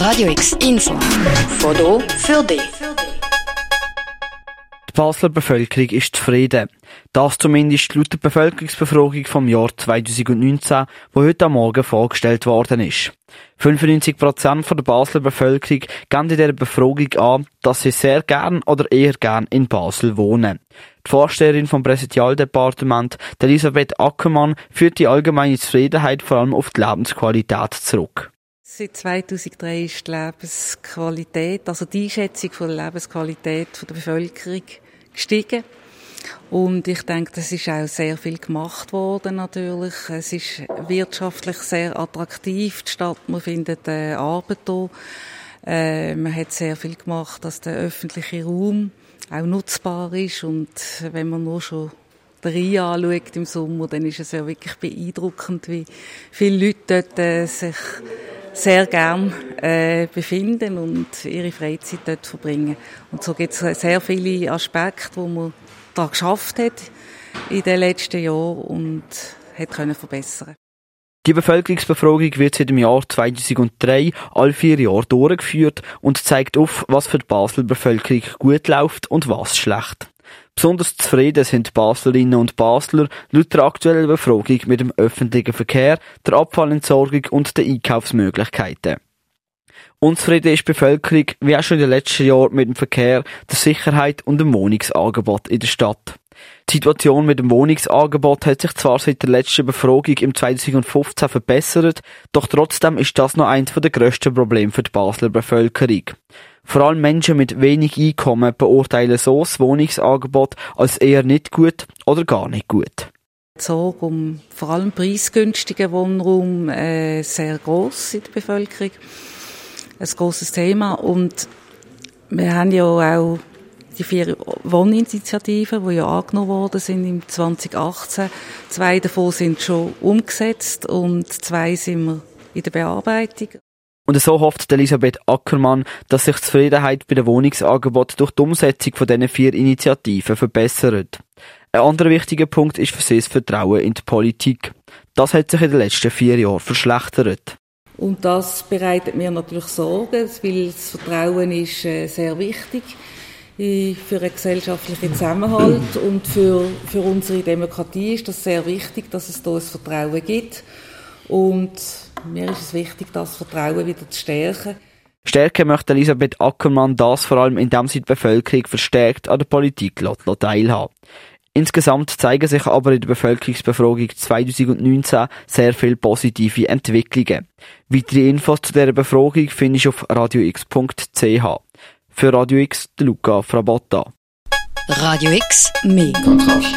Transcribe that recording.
Radio X Info. Foto für dich. Die Basler Bevölkerung ist zufrieden. Das zumindest laut der Bevölkerungsbefragung vom Jahr 2019, die heute am Morgen vorgestellt worden ist. 95% der Basler Bevölkerung geben in dieser Befragung an, dass sie sehr gern oder eher gern in Basel wohnen. Die Vorsteherin vom Präsidialdepartement, Elisabeth Ackermann, führt die allgemeine Zufriedenheit vor allem auf die Lebensqualität zurück. Seit 2003 ist die Lebensqualität, also die Einschätzung von der Lebensqualität der Bevölkerung gestiegen. Und ich denke, das ist auch sehr viel gemacht worden natürlich. Es ist wirtschaftlich sehr attraktiv, die Stadt, man findet äh, Arbeit hier. Äh, man hat sehr viel gemacht, dass der öffentliche Raum auch nutzbar ist und wenn man nur schon den Rhein anschaut im Sommer, dann ist es ja wirklich beeindruckend, wie viele Leute dort äh, sich sehr gern äh, befinden und ihre Freizeit dort verbringen. Und so gibt es sehr viele Aspekte, wo man da geschafft hat in den letzten Jahren und hat können verbessern. Die Bevölkerungsbefragung wird seit dem Jahr 2003 alle vier Jahre durchgeführt und zeigt auf, was für die Basler Bevölkerung gut läuft und was schlecht. Besonders zufrieden sind Baslerinnen und Basler laut der aktuellen Befragung mit dem öffentlichen Verkehr, der Abfallentsorgung und den Einkaufsmöglichkeiten. Unzufrieden ist die Bevölkerung, wie auch schon in den letzten Jahren, mit dem Verkehr, der Sicherheit und dem Wohnungsangebot in der Stadt. Die Situation mit dem Wohnungsangebot hat sich zwar seit der letzten Befragung im 2015 verbessert, doch trotzdem ist das noch eines der grössten Probleme für die Basler Bevölkerung. Vor allem Menschen mit wenig Einkommen beurteilen so das Wohnungsangebot als eher nicht gut oder gar nicht gut. Die Sorge um vor allem preisgünstigen Wohnraum äh, sehr groß in der Bevölkerung. Ein großes Thema und wir haben ja auch die vier Wohninitiativen, die ja angenommen worden sind im 2018. Zwei davon sind schon umgesetzt und zwei sind wir in der Bearbeitung. Und so hofft Elisabeth Ackermann, dass sich die Zufriedenheit bei den Wohnungsangeboten durch die Umsetzung von diesen vier Initiativen verbessert. Ein anderer wichtiger Punkt ist für sie das Vertrauen in die Politik. Das hat sich in den letzten vier Jahren verschlechtert. Und das bereitet mir natürlich Sorgen, weil das Vertrauen ist äh, sehr wichtig für einen gesellschaftlichen Zusammenhalt und für, für unsere Demokratie ist das sehr wichtig, dass es da ein Vertrauen gibt. Und mir ist es wichtig, das Vertrauen wieder zu stärken. Stärken möchte Elisabeth Ackermann das vor allem, indem sie die Bevölkerung verstärkt an der Politik teilhaben Insgesamt zeigen sich aber in der Bevölkerungsbefragung 2019 sehr viele positive Entwicklungen. Weitere Infos zu dieser Befragung findest du auf radiox.ch. Für Radio X, Luca Frabotta. Radio X, mehr Kontrast.